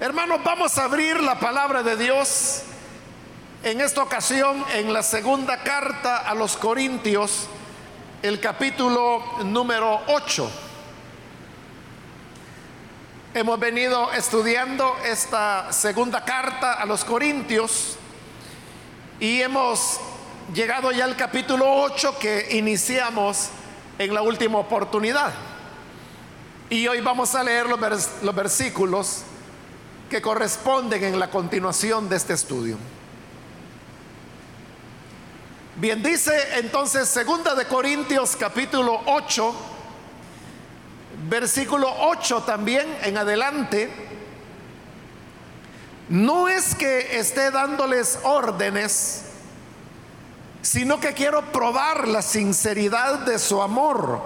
Hermanos, vamos a abrir la palabra de Dios en esta ocasión en la segunda carta a los Corintios, el capítulo número 8. Hemos venido estudiando esta segunda carta a los Corintios y hemos llegado ya al capítulo 8 que iniciamos en la última oportunidad. Y hoy vamos a leer los, los versículos que corresponden en la continuación de este estudio. Bien, dice entonces segunda de Corintios capítulo 8, versículo 8 también en adelante. No es que esté dándoles órdenes, sino que quiero probar la sinceridad de su amor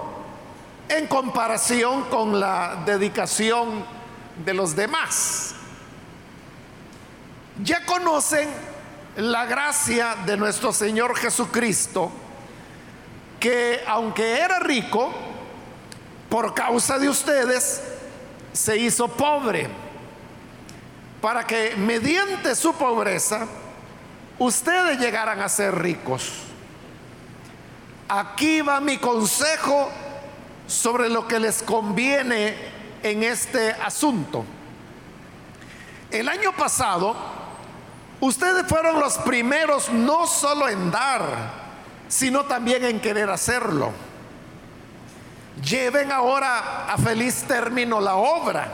en comparación con la dedicación de los demás. Ya conocen la gracia de nuestro Señor Jesucristo, que aunque era rico, por causa de ustedes, se hizo pobre, para que mediante su pobreza ustedes llegaran a ser ricos. Aquí va mi consejo sobre lo que les conviene en este asunto. El año pasado, Ustedes fueron los primeros no solo en dar, sino también en querer hacerlo. Lleven ahora a feliz término la obra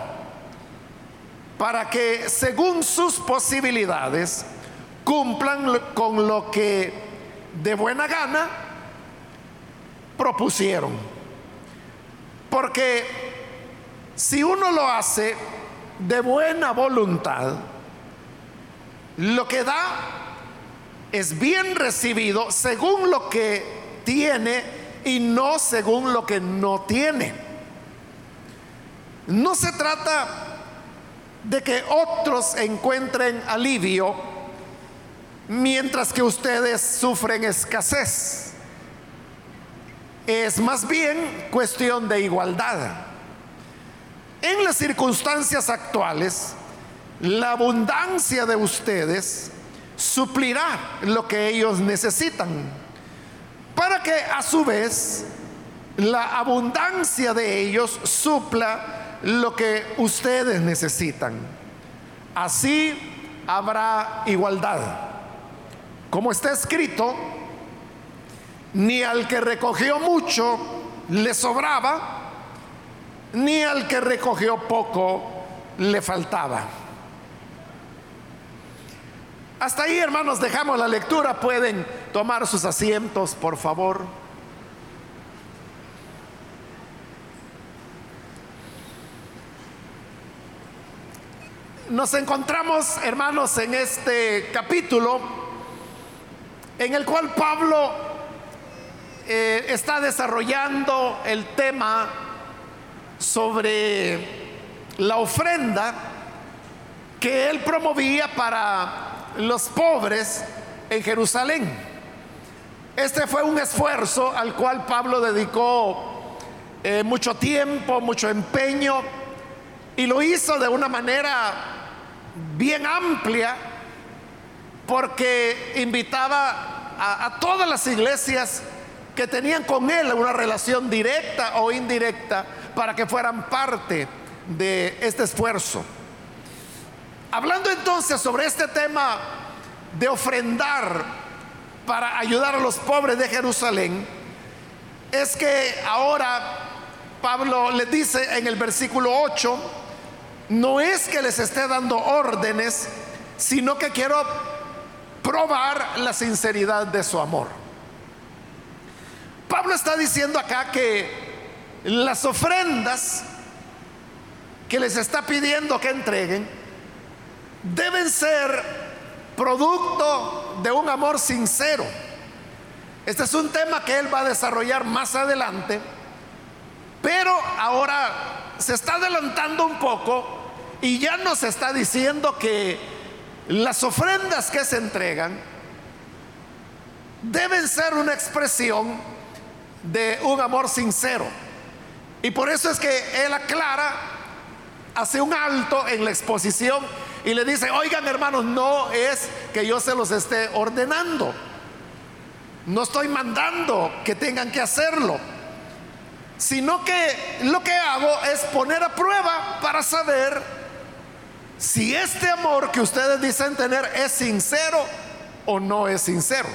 para que según sus posibilidades cumplan con lo que de buena gana propusieron. Porque si uno lo hace de buena voluntad, lo que da es bien recibido según lo que tiene y no según lo que no tiene. No se trata de que otros encuentren alivio mientras que ustedes sufren escasez. Es más bien cuestión de igualdad. En las circunstancias actuales, la abundancia de ustedes suplirá lo que ellos necesitan, para que a su vez la abundancia de ellos supla lo que ustedes necesitan. Así habrá igualdad. Como está escrito, ni al que recogió mucho le sobraba, ni al que recogió poco le faltaba. Hasta ahí, hermanos, dejamos la lectura. Pueden tomar sus asientos, por favor. Nos encontramos, hermanos, en este capítulo en el cual Pablo eh, está desarrollando el tema sobre la ofrenda que él promovía para los pobres en Jerusalén. Este fue un esfuerzo al cual Pablo dedicó eh, mucho tiempo, mucho empeño, y lo hizo de una manera bien amplia, porque invitaba a, a todas las iglesias que tenían con él una relación directa o indirecta para que fueran parte de este esfuerzo. Hablando entonces sobre este tema de ofrendar para ayudar a los pobres de Jerusalén, es que ahora Pablo les dice en el versículo 8, no es que les esté dando órdenes, sino que quiero probar la sinceridad de su amor. Pablo está diciendo acá que las ofrendas que les está pidiendo que entreguen deben ser producto de un amor sincero. Este es un tema que él va a desarrollar más adelante, pero ahora se está adelantando un poco y ya nos está diciendo que las ofrendas que se entregan deben ser una expresión de un amor sincero. Y por eso es que él aclara hace un alto en la exposición y le dice, oigan hermanos, no es que yo se los esté ordenando. No estoy mandando que tengan que hacerlo, sino que lo que hago es poner a prueba para saber si este amor que ustedes dicen tener es sincero o no es sincero.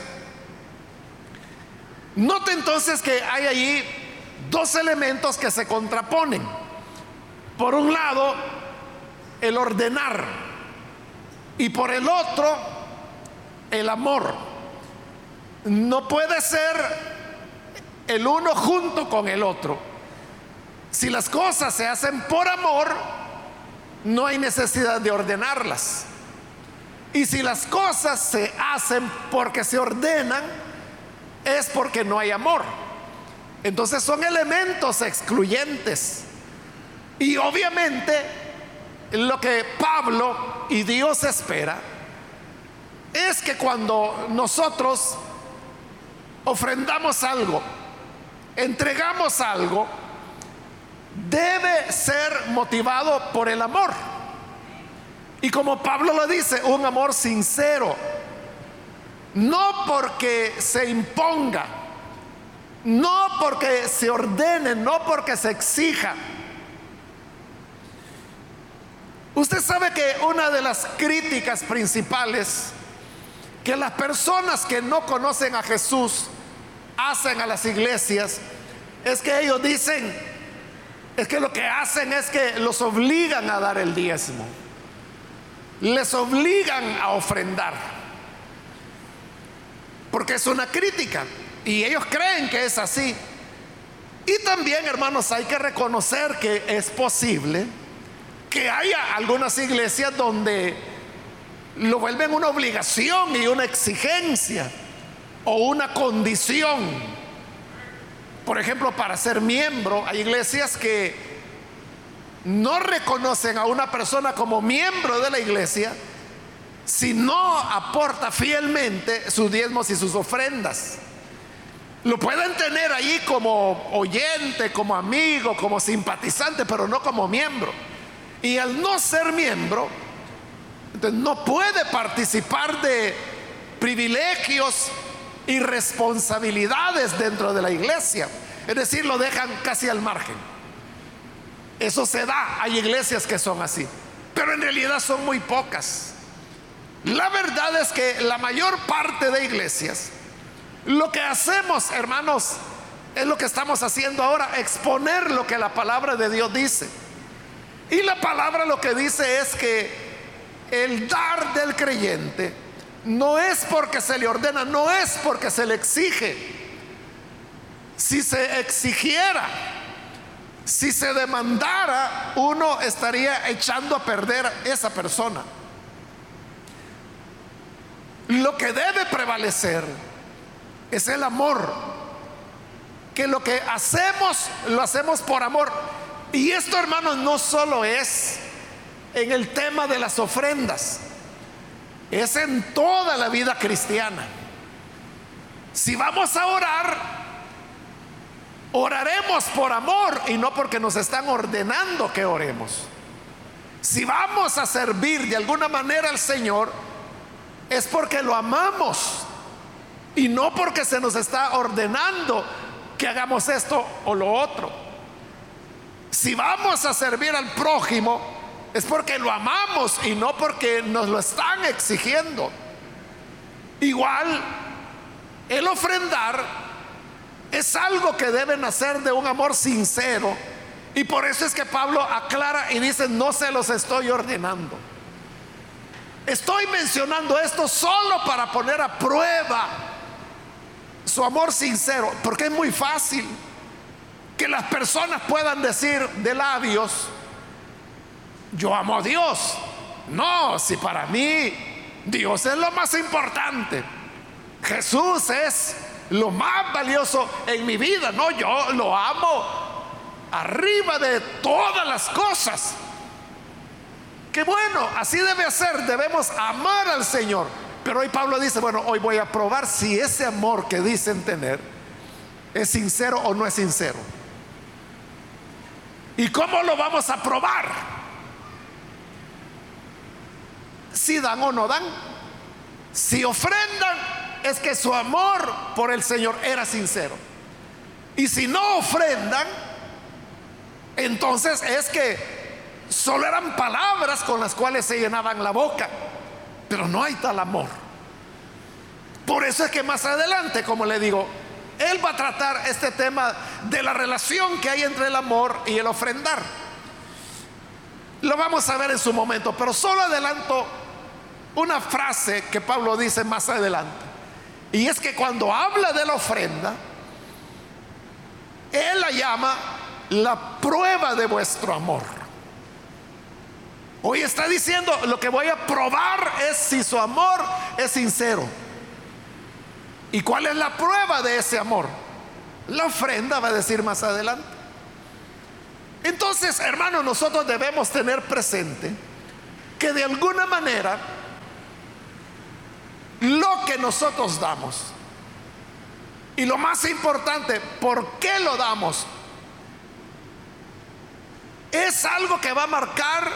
Note entonces que hay allí dos elementos que se contraponen. Por un lado, el ordenar y por el otro, el amor. No puede ser el uno junto con el otro. Si las cosas se hacen por amor, no hay necesidad de ordenarlas. Y si las cosas se hacen porque se ordenan, es porque no hay amor. Entonces son elementos excluyentes. Y obviamente lo que Pablo y Dios espera es que cuando nosotros ofrendamos algo, entregamos algo, debe ser motivado por el amor. Y como Pablo lo dice, un amor sincero, no porque se imponga, no porque se ordene, no porque se exija. Usted sabe que una de las críticas principales que las personas que no conocen a Jesús hacen a las iglesias es que ellos dicen, es que lo que hacen es que los obligan a dar el diezmo, les obligan a ofrendar, porque es una crítica y ellos creen que es así. Y también, hermanos, hay que reconocer que es posible que haya algunas iglesias donde lo vuelven una obligación y una exigencia o una condición. Por ejemplo, para ser miembro, hay iglesias que no reconocen a una persona como miembro de la iglesia si no aporta fielmente sus diezmos y sus ofrendas. Lo pueden tener ahí como oyente, como amigo, como simpatizante, pero no como miembro. Y al no ser miembro, no puede participar de privilegios y responsabilidades dentro de la iglesia. Es decir, lo dejan casi al margen. Eso se da, hay iglesias que son así, pero en realidad son muy pocas. La verdad es que la mayor parte de iglesias, lo que hacemos, hermanos, es lo que estamos haciendo ahora, exponer lo que la palabra de Dios dice. Y la palabra lo que dice es que el dar del creyente no es porque se le ordena, no es porque se le exige. Si se exigiera, si se demandara, uno estaría echando a perder esa persona. Lo que debe prevalecer es el amor. Que lo que hacemos, lo hacemos por amor. Y esto, hermanos, no solo es en el tema de las ofrendas es en toda la vida cristiana. Si vamos a orar, oraremos por amor y no porque nos están ordenando que oremos. Si vamos a servir de alguna manera al Señor, es porque lo amamos y no porque se nos está ordenando que hagamos esto o lo otro. Si vamos a servir al prójimo, es porque lo amamos y no porque nos lo están exigiendo. Igual, el ofrendar es algo que debe nacer de un amor sincero. Y por eso es que Pablo aclara y dice, no se los estoy ordenando. Estoy mencionando esto solo para poner a prueba su amor sincero, porque es muy fácil que las personas puedan decir de labios, yo amo a Dios. No, si para mí Dios es lo más importante. Jesús es lo más valioso en mi vida. No, yo lo amo arriba de todas las cosas. Que bueno, así debe ser. Debemos amar al Señor. Pero hoy Pablo dice, bueno, hoy voy a probar si ese amor que dicen tener es sincero o no es sincero. ¿Y cómo lo vamos a probar? si dan o no dan. Si ofrendan, es que su amor por el Señor era sincero. Y si no ofrendan, entonces es que solo eran palabras con las cuales se llenaban la boca, pero no hay tal amor. Por eso es que más adelante, como le digo, él va a tratar este tema de la relación que hay entre el amor y el ofrendar. Lo vamos a ver en su momento, pero solo adelanto una frase que Pablo dice más adelante. Y es que cuando habla de la ofrenda, él la llama la prueba de vuestro amor. Hoy está diciendo, lo que voy a probar es si su amor es sincero. ¿Y cuál es la prueba de ese amor? La ofrenda va a decir más adelante. Entonces, hermanos, nosotros debemos tener presente que de alguna manera lo que nosotros damos y lo más importante, ¿por qué lo damos? Es algo que va a marcar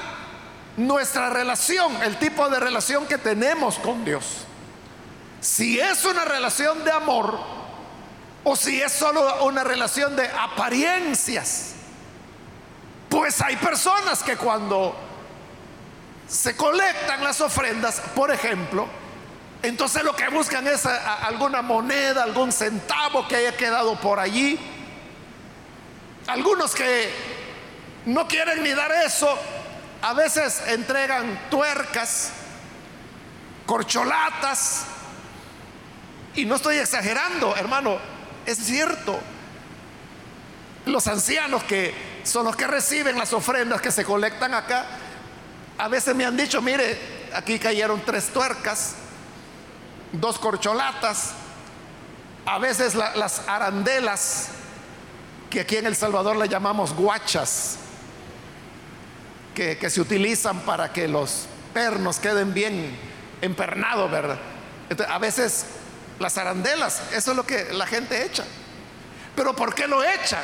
nuestra relación, el tipo de relación que tenemos con Dios. Si es una relación de amor o si es solo una relación de apariencias. Pues hay personas que cuando se colectan las ofrendas, por ejemplo, entonces lo que buscan es alguna moneda, algún centavo que haya quedado por allí. Algunos que no quieren ni dar eso, a veces entregan tuercas, corcholatas, y no estoy exagerando, hermano, es cierto. Los ancianos que son los que reciben las ofrendas que se colectan acá, a veces me han dicho, mire, aquí cayeron tres tuercas, dos corcholatas, a veces las arandelas, que aquí en El Salvador le llamamos guachas, que, se utilizan para que los pernos queden bien empernados, ¿verdad? A veces las arandelas, eso es lo que la gente echa. Pero ¿por qué lo echa?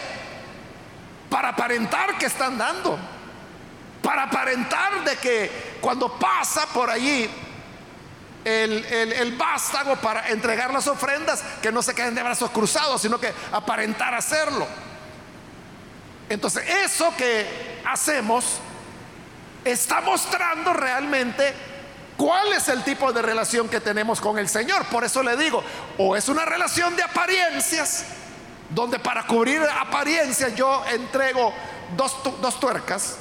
Para aparentar que están dando. Para aparentar de que cuando pasa por allí el, el, vástago para entregar las ofrendas, que no se queden de brazos cruzados, sino que aparentar hacerlo. Entonces, eso que hacemos está mostrando realmente cuál es el tipo de relación que tenemos con el Señor. Por eso le digo, o es una relación de apariencias, donde para cubrir apariencias yo entrego dos, dos tuercas,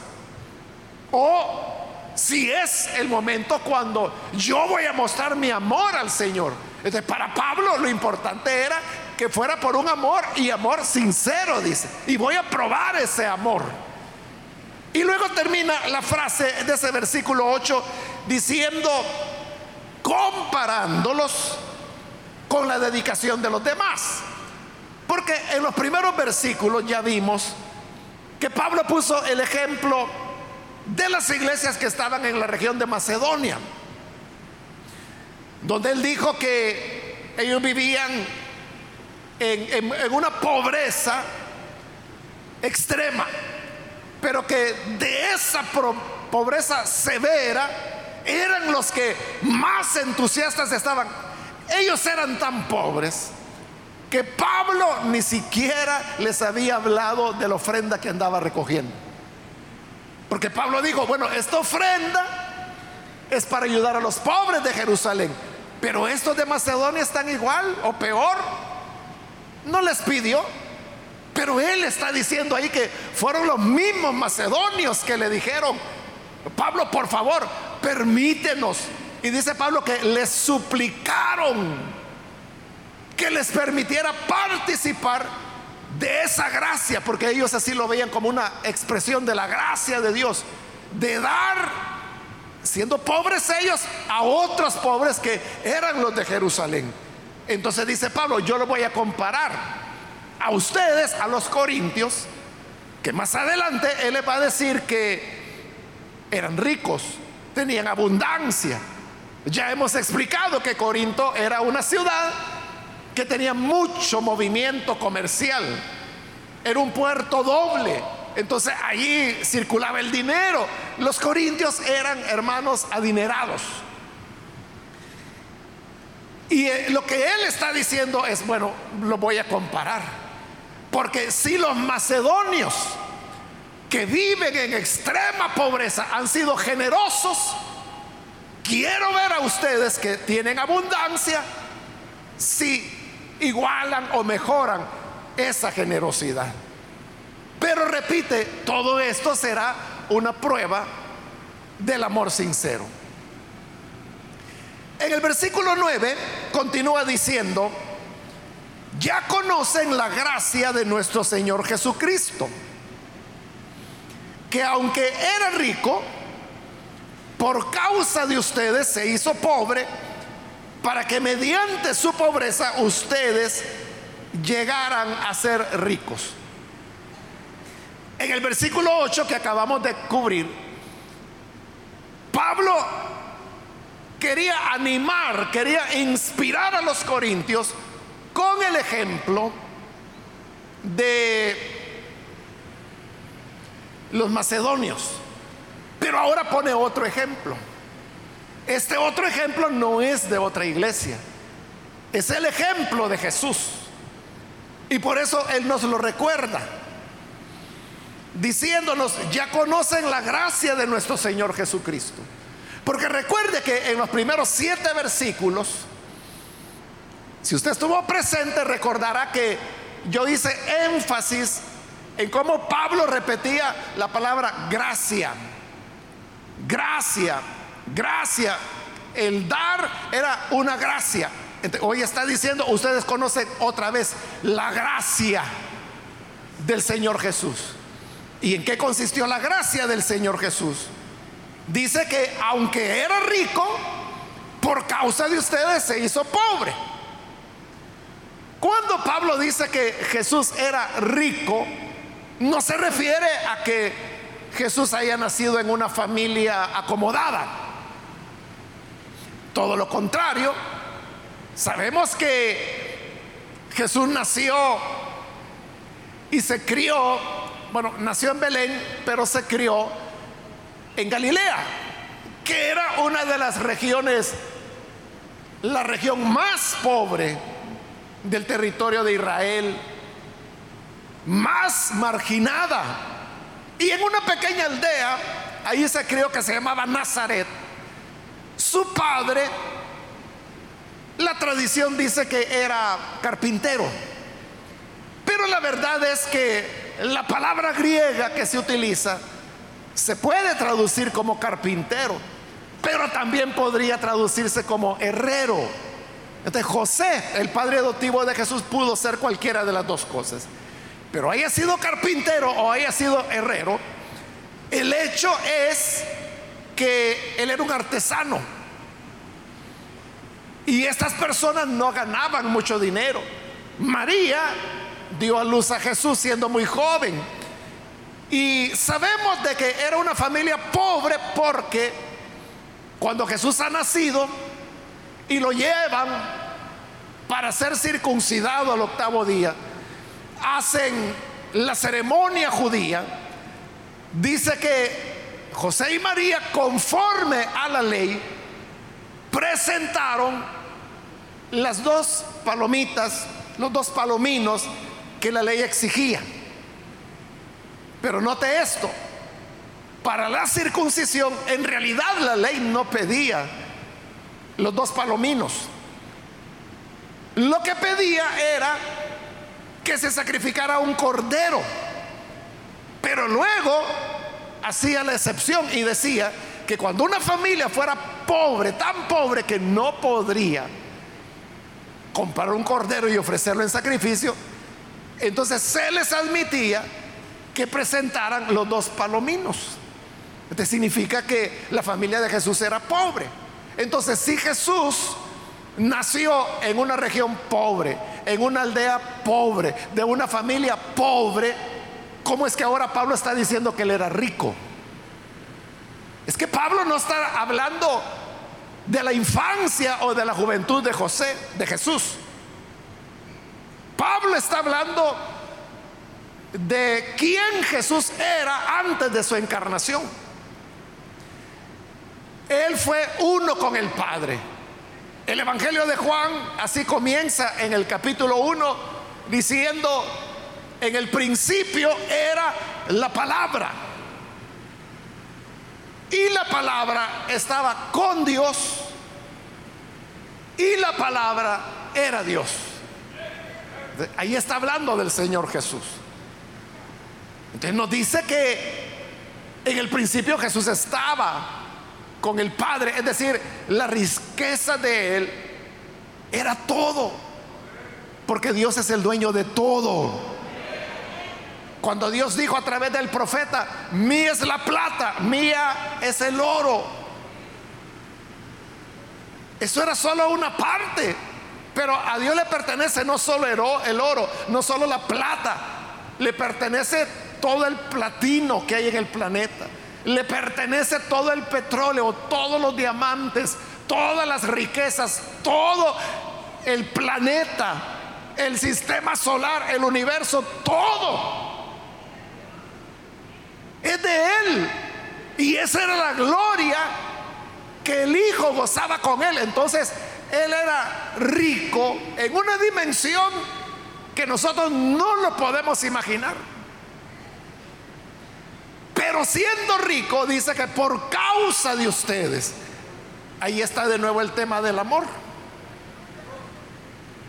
o si es el momento cuando yo voy a mostrar mi amor al Señor. Entonces, para Pablo lo importante era que fuera por un amor y amor sincero, dice. Y voy a probar ese amor. Y luego termina la frase de ese versículo 8 diciendo, comparándolos con la dedicación de los demás. Porque en los primeros versículos ya vimos que Pablo puso el ejemplo de las iglesias que estaban en la región de Macedonia, donde él dijo que ellos vivían en, una pobreza extrema, pero que de esa pobreza severa eran los que más entusiastas estaban. Ellos eran tan pobres que Pablo ni siquiera les había hablado de la ofrenda que andaba recogiendo. Porque Pablo dijo, bueno, esta ofrenda es para ayudar a los pobres de Jerusalén. Pero estos de Macedonia están igual o peor. No les pidió. Pero él está diciendo ahí que fueron los mismos macedonios que le dijeron, Pablo, por favor, permítenos. Y dice Pablo que les suplicaron que les permitiera participar de esa gracia, porque ellos así lo veían como una expresión de la gracia de Dios, de dar, siendo pobres ellos, a otros pobres que eran los de Jerusalén. Entonces dice Pablo, yo lo voy a comparar a ustedes, a los corintios, que más adelante él les va a decir que eran ricos, tenían abundancia. Ya hemos explicado que Corinto era una ciudad que tenía mucho movimiento comercial. Era un puerto doble entonces allí circulaba el dinero. Los corintios eran hermanos adinerados. Y eh, lo que él está diciendo es, bueno, lo voy a comparar. Porque si los macedonios que viven en extrema pobreza han sido generosos, quiero ver a ustedes que tienen abundancia si igualan o mejoran esa generosidad. Pero repite, todo esto será una prueba del amor sincero. En el versículo 9 continúa diciendo, ya conocen la gracia de nuestro Señor Jesucristo, que aunque era rico, por causa de ustedes se hizo pobre, para que mediante su pobreza ustedes llegaran a ser ricos. En el versículo 8 que acabamos de cubrir, Pablo quería animar, quería inspirar a los corintios con el ejemplo de los macedonios. Pero ahora pone otro ejemplo. Este otro ejemplo no es de otra iglesia, es el ejemplo de Jesús. Y por eso Él nos lo recuerda, diciéndonos, ya conocen la gracia de nuestro Señor Jesucristo. Porque recuerde que en los primeros siete versículos, si usted estuvo presente, recordará que yo hice énfasis en cómo Pablo repetía la palabra gracia. Gracia, gracia. El dar era una gracia. Hoy está diciendo, ustedes conocen otra vez la gracia del Señor Jesús. ¿Y en qué consistió la gracia del Señor Jesús? Dice que aunque era rico, por causa de ustedes se hizo pobre. Cuando Pablo dice que Jesús era rico, no se refiere a que Jesús haya nacido en una familia acomodada. Todo lo contrario, sabemos que Jesús nació y se crió, bueno, nació en Belén, pero se crió en Galilea, que era una de las regiones, la región más pobre del territorio de Israel, más marginada. Y en una pequeña aldea, ahí se crió que se llamaba Nazaret, su padre, la tradición dice que era carpintero. Pero la verdad es que la palabra griega que se utiliza se puede traducir como carpintero, pero también podría traducirse como herrero. Entonces José, el padre adoptivo de Jesús, pudo ser cualquiera de las dos cosas. Pero haya sido carpintero o haya sido herrero, el hecho es que él era un artesano. Y estas personas no ganaban mucho dinero. María dio a luz a Jesús siendo muy joven. Y sabemos de que era una familia pobre porque cuando Jesús ha nacido y lo llevan para ser circuncidado al octavo día, hacen la ceremonia judía, dice que José y María, conforme a la ley, presentaron las dos palomitas, los dos palominos que la ley exigía. Pero note esto, para la circuncisión en realidad la ley no pedía los dos palominos. Lo que pedía era que se sacrificara un cordero. Pero luego hacía la excepción y decía que cuando una familia fuera pobre, tan pobre que no podría comprar un cordero y ofrecerlo en sacrificio, entonces se les admitía que presentaran los dos palominos. Esto significa que la familia de Jesús era pobre. Entonces, si Jesús nació en una región pobre, en una aldea pobre, de una familia pobre, ¿cómo es que ahora Pablo está diciendo que él era rico? Es que Pablo no está hablando de la infancia o de la juventud de José, de Jesús. Pablo está hablando de quién Jesús era antes de su encarnación. Él fue uno con el Padre. El Evangelio de Juan así comienza en el capítulo 1 diciendo, en el principio era la palabra. Y la palabra estaba con Dios y la palabra era Dios. Ahí está hablando del Señor Jesús. Entonces nos dice que en el principio Jesús estaba con el Padre, es decir, la riqueza de Él era todo, porque Dios es el dueño de todo. Cuando Dios dijo a través del profeta, mía es la plata, mía es el oro. Eso era solo una parte, pero a Dios le pertenece no solo el oro, no solo la plata, le pertenece todo el platino que hay en el planeta le pertenece todo el petróleo, todos los diamantes, todas las riquezas, todo el planeta, el sistema solar, el universo, todo. Es de Él. Y esa era la gloria que el Hijo gozaba con Él. Entonces, Él era rico en una dimensión que nosotros no lo podemos imaginar. Pero siendo rico, dice que por causa de ustedes, ahí está de nuevo el tema del amor.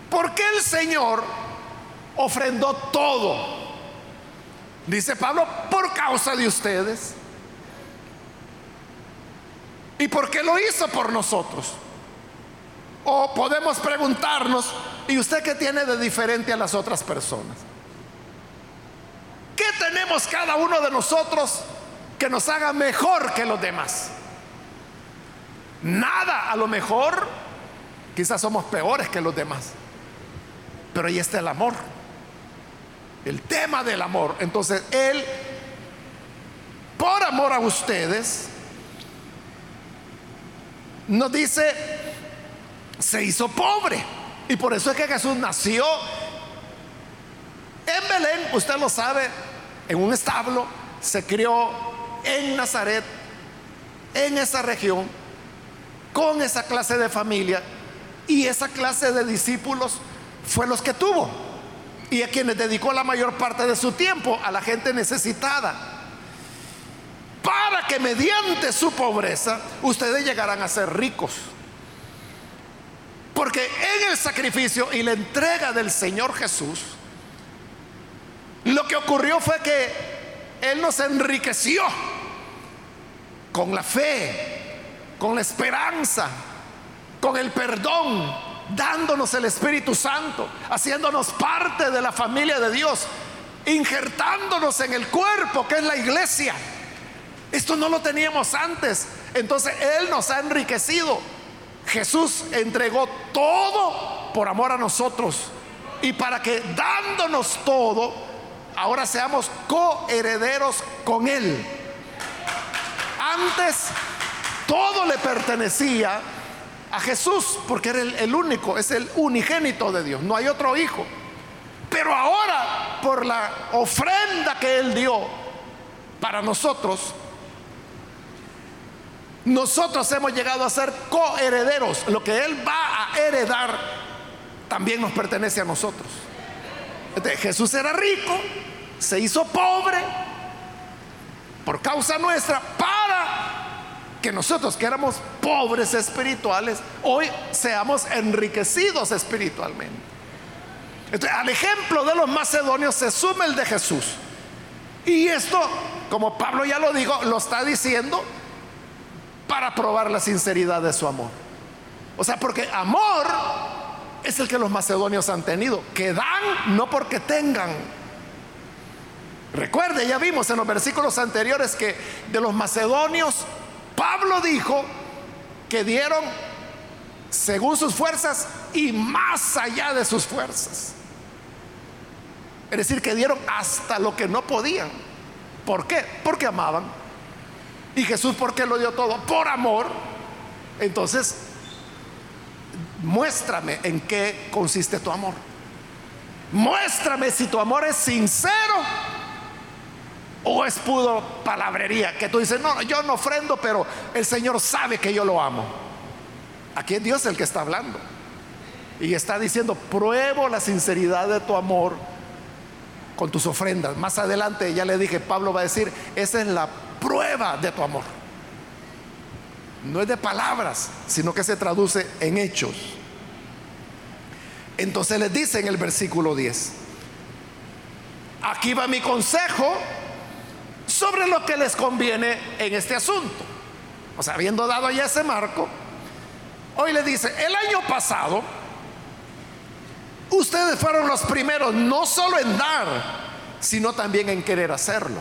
Porque el Señor ofrendó todo? Dice Pablo, por causa de ustedes. ¿Y por qué lo hizo por nosotros? O podemos preguntarnos, ¿y usted qué tiene de diferente a las otras personas? ¿Qué tenemos cada uno de nosotros que nos haga mejor que los demás? Nada, a lo mejor quizás somos peores que los demás. Pero ahí está el amor. El tema del amor. Entonces, Él, por amor a ustedes, nos dice, se hizo pobre. Y por eso es que Jesús nació en Belén, usted lo sabe, en un establo, se crió en Nazaret, en esa región, con esa clase de familia, y esa clase de discípulos fue los que tuvo, y a quienes dedicó la mayor parte de su tiempo, a la gente necesitada, para que mediante su pobreza ustedes llegaran a ser ricos. Porque en el sacrificio y la entrega del Señor Jesús, lo que ocurrió fue que Él nos enriqueció con la fe, con la esperanza, con el perdón, dándonos el Espíritu Santo, haciéndonos parte de la familia de Dios, injertándonos en el cuerpo que es la iglesia. Esto no lo teníamos antes. Entonces Él nos ha enriquecido. Jesús entregó todo por amor a nosotros. Y para que dándonos todo, ahora seamos coherederos con Él. Antes todo le pertenecía a Jesús, porque era el, único, es el unigénito de Dios, no hay otro hijo. Pero ahora, por la ofrenda que Él dio para nosotros, nosotros hemos llegado a ser coherederos. Lo que Él va a heredar también nos pertenece a nosotros. Jesús era rico, se hizo pobre por causa nuestra para que nosotros que éramos pobres espirituales, hoy seamos enriquecidos espiritualmente. al ejemplo de los macedonios se suma el de Jesús. Y esto, como Pablo ya lo dijo, lo está diciendo para probar la sinceridad de su amor. O sea, porque amor es el que los macedonios han tenido, que dan no porque tengan. Recuerde, ya vimos en los versículos anteriores que de los macedonios, Pablo dijo que dieron según sus fuerzas y más allá de sus fuerzas. Es decir, que dieron hasta lo que no podían. ¿Por qué? Porque amaban. Y Jesús, ¿por qué lo dio todo? Por amor. Entonces, muéstrame en qué consiste tu amor. muéstrame si tu amor es sincero o es puro palabrería. Que tú dices, no, yo no ofrendo, pero el Señor sabe que yo lo amo. Aquí es Dios el que está hablando. Y está diciendo, pruebo la sinceridad de tu amor con tus ofrendas. Más adelante ya le dije, Pablo va a decir, esa es la prueba de tu amor. No es de palabras, sino que se traduce en hechos. Entonces les dice en el versículo 10, aquí va mi consejo sobre lo que les conviene en este asunto. O sea, habiendo dado ya ese marco, hoy le dice, el año pasado, ustedes fueron los primeros no solo en dar, sino también en querer hacerlo.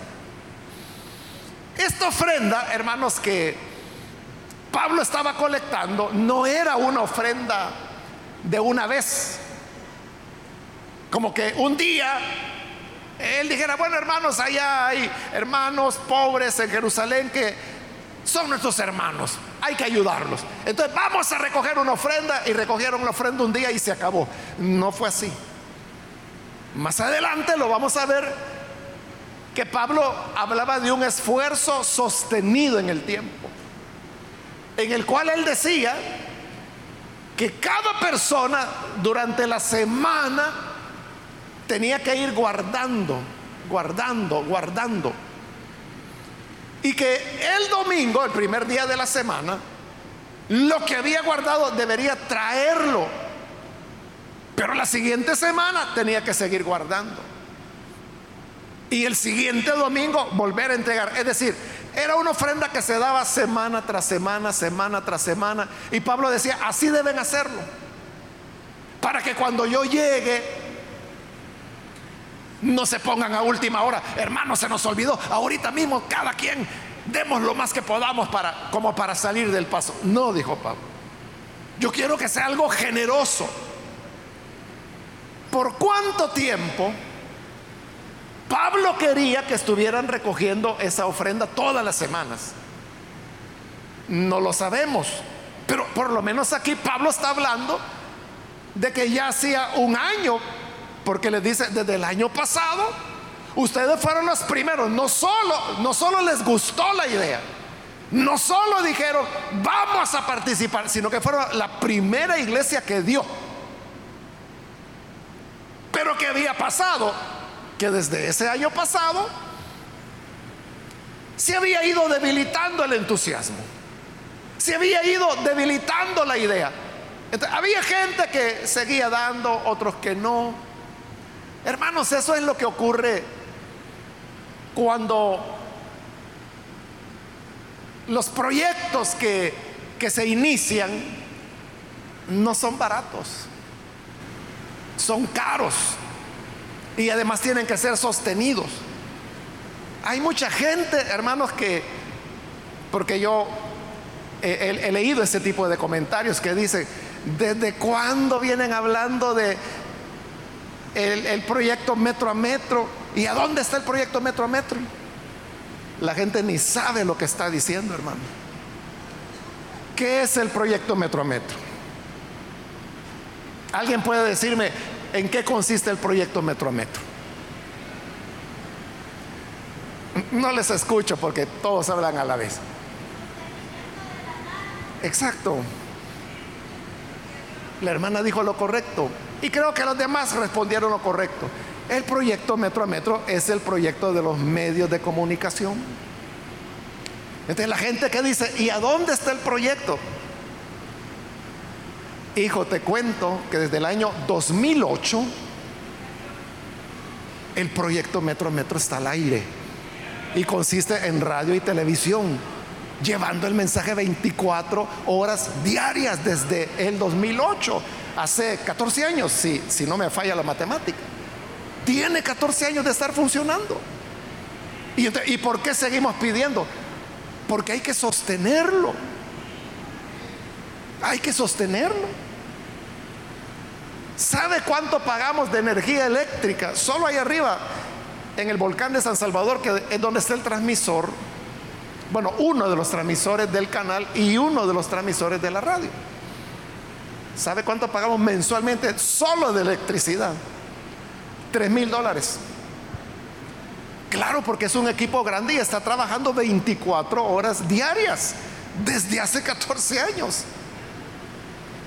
Esta ofrenda, hermanos, que Pablo estaba colectando, no era una ofrenda de una vez. Como que un día él dijera, bueno hermanos, allá hay hermanos pobres en Jerusalén que son nuestros hermanos, hay que ayudarlos. Entonces vamos a recoger una ofrenda y recogieron la ofrenda un día y se acabó. No fue así. Más adelante lo vamos a ver que Pablo hablaba de un esfuerzo sostenido en el tiempo, en el cual él decía que cada persona durante la semana tenía que ir guardando, guardando, guardando. Y que el domingo, el primer día de la semana, lo que había guardado debería traerlo. Pero la siguiente semana tenía que seguir guardando. Y el siguiente domingo volver a entregar. Es decir, era una ofrenda que se daba semana tras semana, semana tras semana. Y Pablo decía, así deben hacerlo. Para que cuando yo llegue no se pongan a última hora, hermano, se nos olvidó. Ahorita mismo cada quien demos lo más que podamos para como para salir del paso. No, dijo Pablo. Yo quiero que sea algo generoso. ¿Por cuánto tiempo Pablo quería que estuvieran recogiendo esa ofrenda todas las semanas? No lo sabemos, pero por lo menos aquí Pablo está hablando de que ya hacía un año porque les dice, desde el año pasado, ustedes fueron los primeros. No solo, no solo les gustó la idea, no solo dijeron, vamos a participar, sino que fueron la primera iglesia que dio. Pero que había pasado? Desde ese año pasado se había ido debilitando el entusiasmo. Se había ido debilitando la idea. había gente que seguía dando, otros que no. Hermanos, eso es lo que ocurre cuando los proyectos que, que se inician no son baratos, son caros y además tienen que ser sostenidos. Hay mucha gente, hermanos, que, porque yo he, leído ese tipo de comentarios que dicen, ¿desde cuándo vienen hablando de el, proyecto metro a metro. ¿Y a dónde está el proyecto metro a metro? La gente ni sabe lo que está diciendo, hermano. ¿Qué es el proyecto metro a metro? ¿Alguien puede decirme en qué consiste el proyecto metro a metro? No les escucho porque todos hablan a la vez. Exacto. La hermana dijo lo correcto. Y creo que los demás respondieron lo correcto. El proyecto Metro a Metro es el proyecto de los medios de comunicación. Entonces la gente que dice, ¿y a dónde está el proyecto? Hijo, te cuento que desde el año 2008 el proyecto Metro a Metro está al aire y consiste en radio y televisión, llevando el mensaje 24 horas diarias desde el 2008 hace 14 años, si, si no me falla la matemática. Tiene 14 años de estar funcionando. ¿Y, ¿Y por qué seguimos pidiendo? Porque hay que sostenerlo. Hay que sostenerlo. ¿Sabe cuánto pagamos de energía eléctrica? Solo ahí arriba, en el volcán de San Salvador, que es donde está el transmisor. Bueno, uno de los transmisores del canal y uno de los transmisores de la radio. ¿Sabe cuánto pagamos mensualmente solo de electricidad? 3 mil dólares. Claro, porque es un equipo grande y está trabajando 24 horas diarias desde hace 14 años.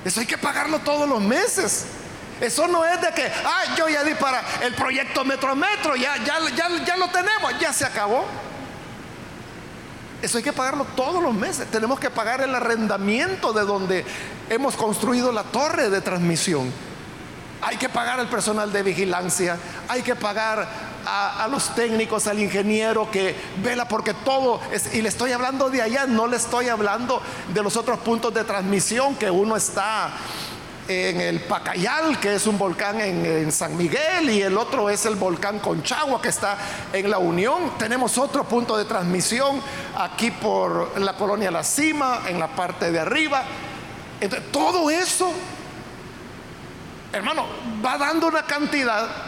Eso hay que pagarlo todos los meses. Eso no es de que, ah, yo ya di para el proyecto Metro Metro, ya, ya, ya, ya lo tenemos, ya se acabó. Eso hay que pagarlo todos los meses. Tenemos que pagar el arrendamiento de donde hemos construido la torre de transmisión. Hay que pagar al personal de vigilancia, hay que pagar a, los técnicos, al ingeniero que vela porque todo, es, y le estoy hablando de allá, no le estoy hablando de los otros puntos de transmisión que uno está en el Pacayal, que es un volcán en, San Miguel, y el otro es el volcán Conchagua, que está en La Unión. Tenemos otro punto de transmisión aquí por la colonia La Cima, en la parte de arriba. Entonces, todo eso, hermano, va dando una cantidad.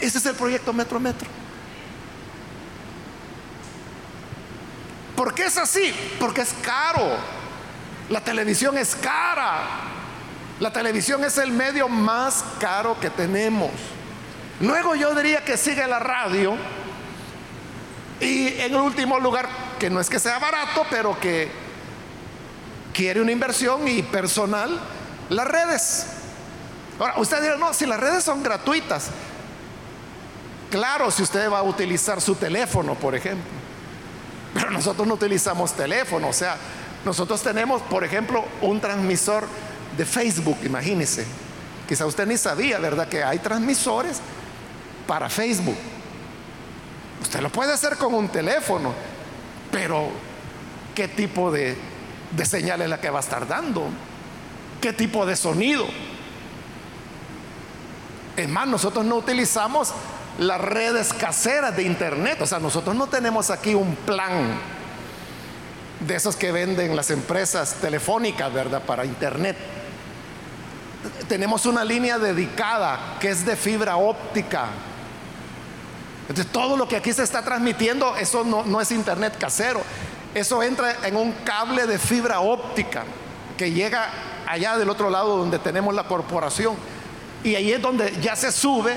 Ese es el proyecto Metro Metro. ¿Por qué es así? Porque es caro. La televisión es cara. La televisión es el medio más caro que tenemos. Luego yo diría que sigue la radio. Y en último lugar, que no es que sea barato, pero que quiere una inversión y personal, las redes. Ahora, usted dirá, no, si las redes son gratuitas. Claro, si usted va a utilizar su teléfono, por ejemplo. Pero nosotros no utilizamos teléfono. O sea, nosotros tenemos, por ejemplo, un transmisor de Facebook, imagínese. Quizá usted ni sabía, ¿verdad? Que hay transmisores para Facebook. Usted lo puede hacer con un teléfono, pero ¿qué tipo de, señal es la que va a estar dando? ¿Qué tipo de sonido? Es más, nosotros no utilizamos las redes caseras de internet. O sea, nosotros no tenemos aquí un plan de esos que venden las empresas telefónicas, ¿verdad? Para internet tenemos una línea dedicada que es de fibra óptica. Entonces todo lo que aquí se está transmitiendo, eso no, no es internet casero. Eso entra en un cable de fibra óptica que llega allá del otro lado donde tenemos la corporación. Y ahí es donde ya se sube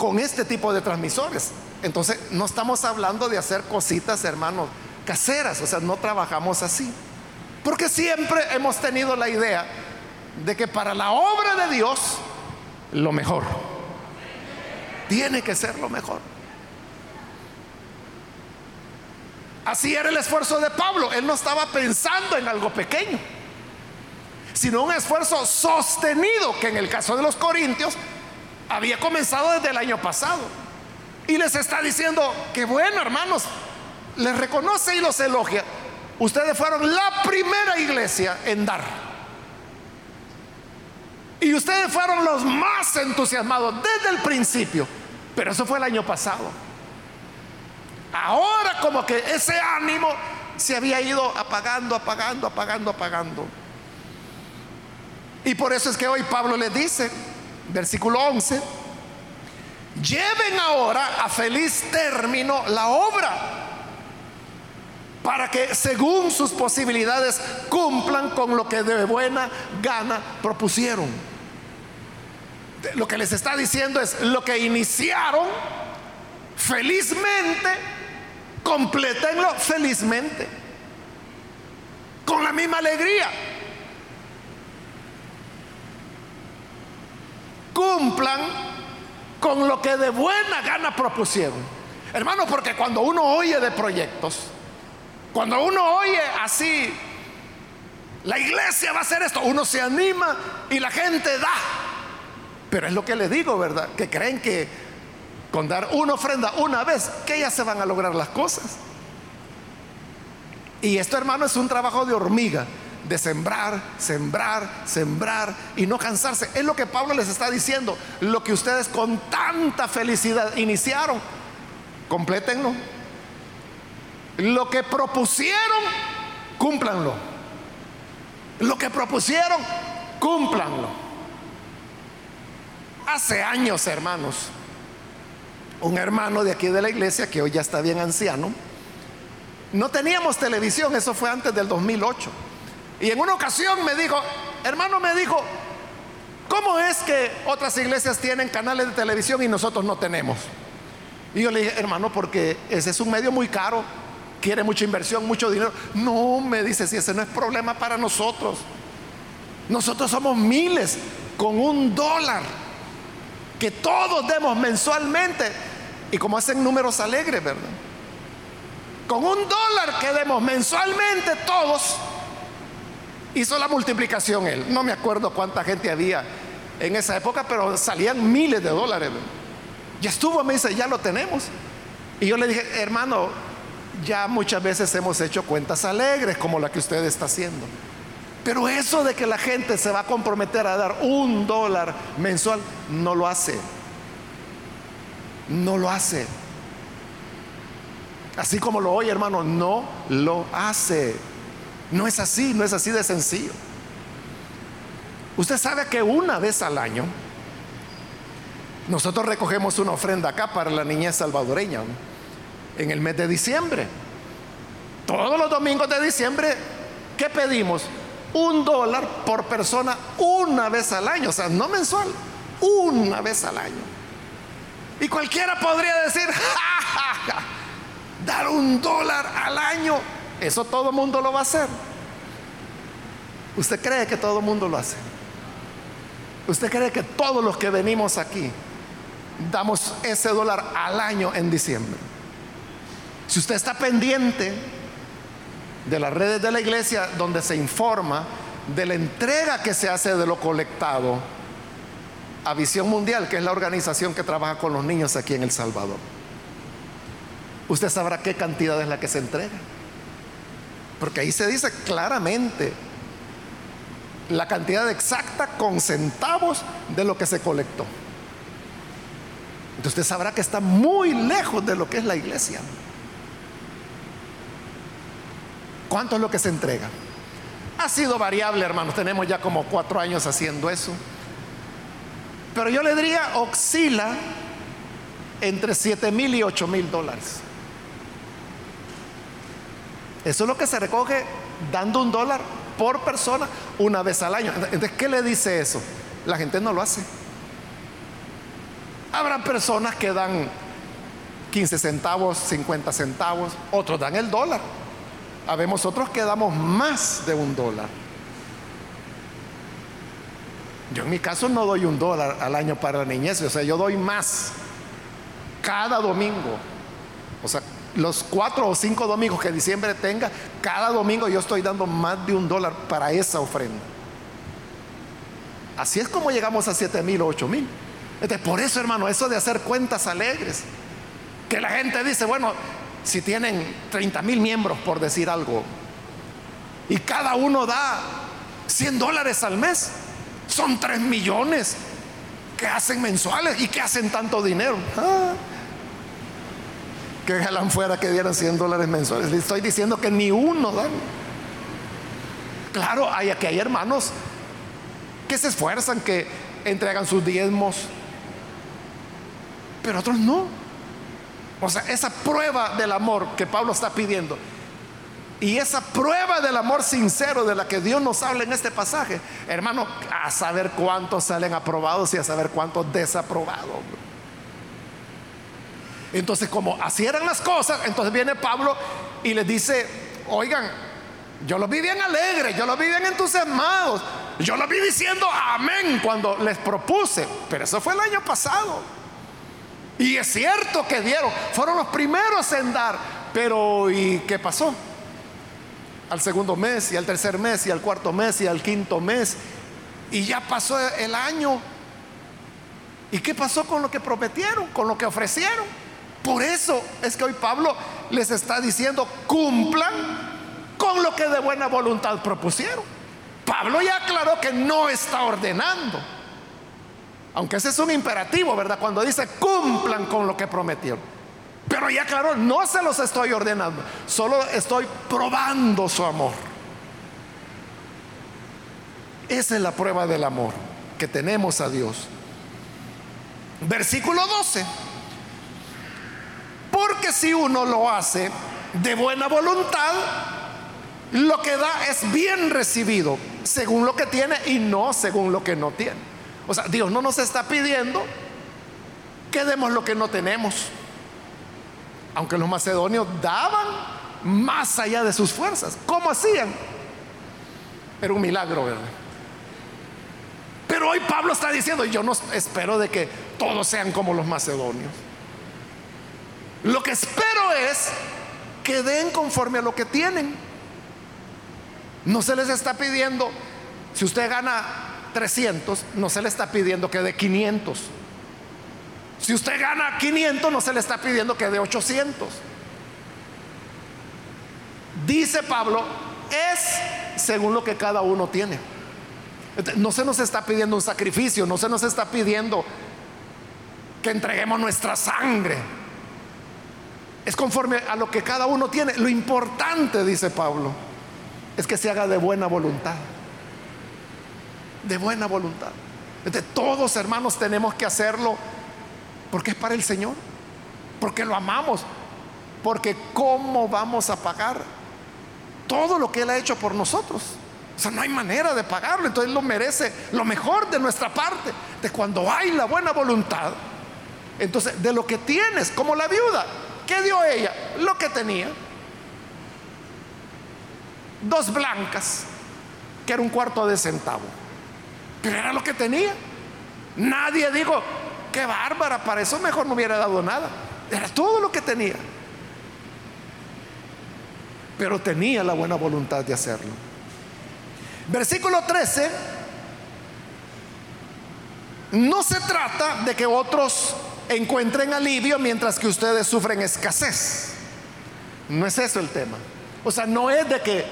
con este tipo de transmisores. Entonces no estamos hablando de hacer cositas, hermanos, caseras. O sea, no trabajamos así. Porque siempre hemos tenido la idea de que para la obra de Dios, lo mejor. Tiene que ser lo mejor. Así era el esfuerzo de Pablo. Él no estaba pensando en algo pequeño, sino un esfuerzo sostenido que en el caso de los corintios había comenzado desde el año pasado. Y les está diciendo que bueno, hermanos, les reconoce y los elogia. Ustedes fueron la primera iglesia en dar. Y ustedes fueron los más entusiasmados desde el principio. Pero eso fue el año pasado. Ahora como que ese ánimo se había ido apagando, apagando, apagando, apagando. Y por eso es que hoy Pablo les dice, versículo 11, lleven ahora a feliz término la obra para que según sus posibilidades cumplan con lo que de buena gana propusieron lo que les está diciendo es lo que iniciaron felizmente, completenlo felizmente, con la misma alegría. Cumplan con lo que de buena gana propusieron. Hermano, porque cuando uno oye de proyectos, cuando uno oye así, la iglesia va a hacer esto, uno se anima y la gente da. Pero es lo que le digo, ¿verdad? Que creen que con dar una ofrenda una vez, que ya se van a lograr las cosas. Y esto, hermano, es un trabajo de hormiga, de sembrar, sembrar, sembrar y no cansarse. Es lo que Pablo les está diciendo. Lo que ustedes con tanta felicidad iniciaron, complétenlo. Lo que propusieron, cúmplanlo. Lo que propusieron, cúmplanlo. Hace años, hermanos, un hermano de aquí de la iglesia, que hoy ya está bien anciano, no teníamos televisión, eso fue antes del 2008. Y en una ocasión me dijo, hermano me dijo, ¿cómo es que otras iglesias tienen canales de televisión y nosotros no tenemos? Y yo le dije, hermano, porque ese es un medio muy caro, quiere mucha inversión, mucho dinero. No, me dice, si ese no es problema para nosotros. Nosotros somos miles con un dólar que todos demos mensualmente. Y como hacen números alegres, ¿verdad? Con un dólar que demos mensualmente todos, hizo la multiplicación él. No me acuerdo cuánta gente había en esa época, pero salían miles de dólares. Ya estuvo, me dice, ya lo tenemos. Y yo le dije, hermano, ya muchas veces hemos hecho cuentas alegres como la que usted está haciendo. Pero eso de que la gente se va a comprometer a dar un dólar mensual, no lo hace. No lo hace. Así como lo oye, hermano, no lo hace. No es así, no es así de sencillo. Usted sabe que una vez al año nosotros recogemos una ofrenda acá para la niñez salvadoreña en el mes de diciembre. Todos los domingos de diciembre, ¿qué pedimos? Un dólar por persona una vez al año, o sea, no mensual, una vez al año. Y cualquiera podría decir, dar un dólar al año, eso todo mundo lo va a hacer. ¿Usted cree que todo mundo lo hace? ¿Usted cree que todos los que venimos aquí damos ese dólar al año en diciembre? Si usted está pendiente de las redes de la iglesia donde se informa de la entrega que se hace de lo colectado a Visión Mundial, que es la organización que trabaja con los niños aquí en El Salvador. Usted sabrá qué cantidad es la que se entrega. Porque ahí se dice claramente la cantidad exacta con centavos de lo que se colectó. Entonces usted sabrá que está muy lejos de lo que es la iglesia. ¿Cuánto es lo que se entrega? Ha sido variable, hermanos. Tenemos ya como cuatro años haciendo eso. Pero yo le diría, oscila entre 7 mil y 8 mil dólares. Eso es lo que se recoge dando un dólar por persona una vez al año. Entonces, ¿qué le dice eso? La gente no lo hace. Habrá personas que dan 15 centavos, 50 centavos, otros dan el dólar. Habemos otros que damos más de un dólar. Yo en mi caso no doy un dólar al año para la niñez, o sea, yo doy más cada domingo. O sea, los cuatro o cinco domingos que diciembre tenga, cada domingo yo estoy dando más de un dólar para esa ofrenda. Así es como llegamos a siete mil o ocho mil. por eso, hermano, eso de hacer cuentas alegres, que la gente dice, bueno, si tienen 30 mil miembros, por decir algo, y cada uno da 100 dólares al mes, son 3 millones que hacen mensuales y que hacen tanto dinero. Ah, que jalan fuera que dieran 100 dólares mensuales. Le estoy diciendo que ni uno dan. Claro, hay aquí hay hermanos que se esfuerzan, que entregan sus diezmos, pero otros no. O sea, esa prueba del amor que Pablo está pidiendo y esa prueba del amor sincero de la que Dios nos habla en este pasaje, hermano, a saber cuántos salen aprobados y a saber cuántos desaprobados. Entonces, como así eran las cosas, entonces viene Pablo y les dice, oigan, yo los vi bien alegres, yo los vi bien entusiasmados, yo los vi diciendo amén cuando les propuse, pero eso fue el año pasado. Y es cierto que dieron, fueron los primeros en dar, pero ¿y qué pasó? Al segundo mes y al tercer mes y al cuarto mes y al quinto mes. Y ya pasó el año. ¿Y qué pasó con lo que prometieron, con lo que ofrecieron? Por eso es que hoy Pablo les está diciendo, cumplan con lo que de buena voluntad propusieron. Pablo ya aclaró que no está ordenando aunque ese es un imperativo, ¿verdad? Cuando dice cumplan con lo que prometieron. Pero ya claro, no se los estoy ordenando, solo estoy probando su amor. Esa es la prueba del amor que tenemos a Dios. Versículo 12. Porque si uno lo hace de buena voluntad, lo que da es bien recibido, según lo que tiene y no según lo que no tiene. O sea, Dios no nos está pidiendo que demos lo que no tenemos. Aunque los macedonios daban más allá de sus fuerzas. ¿Cómo hacían? Era un milagro, ¿verdad? Pero hoy Pablo está diciendo, yo no espero de que todos sean como los macedonios. Lo que espero es que den conforme a lo que tienen. No se les está pidiendo, si usted gana 300, no se le está pidiendo que dé 500. Si usted gana 500, no se le está pidiendo que dé 800. Dice Pablo, es según lo que cada uno tiene. No se nos está pidiendo un sacrificio, no se nos está pidiendo que entreguemos nuestra sangre. Es conforme a lo que cada uno tiene. Lo importante, dice Pablo, es que se haga de buena voluntad. De buena voluntad. De todos hermanos tenemos que hacerlo porque es para el Señor, porque lo amamos, porque ¿cómo vamos a pagar todo lo que Él ha hecho por nosotros? O sea, no hay manera de pagarlo, entonces lo merece lo mejor de nuestra parte. De cuando hay la buena voluntad, entonces de lo que tienes, como la viuda, ¿qué dio ella? Lo que tenía. Dos blancas, que era un cuarto de centavo, pero era lo que tenía. Nadie dijo, qué bárbara, para eso mejor no hubiera dado nada. Era todo lo que tenía. Pero tenía la buena voluntad de hacerlo. Versículo 13. No se trata de que otros encuentren alivio mientras que ustedes sufren escasez. No es eso el tema. O sea, no es de que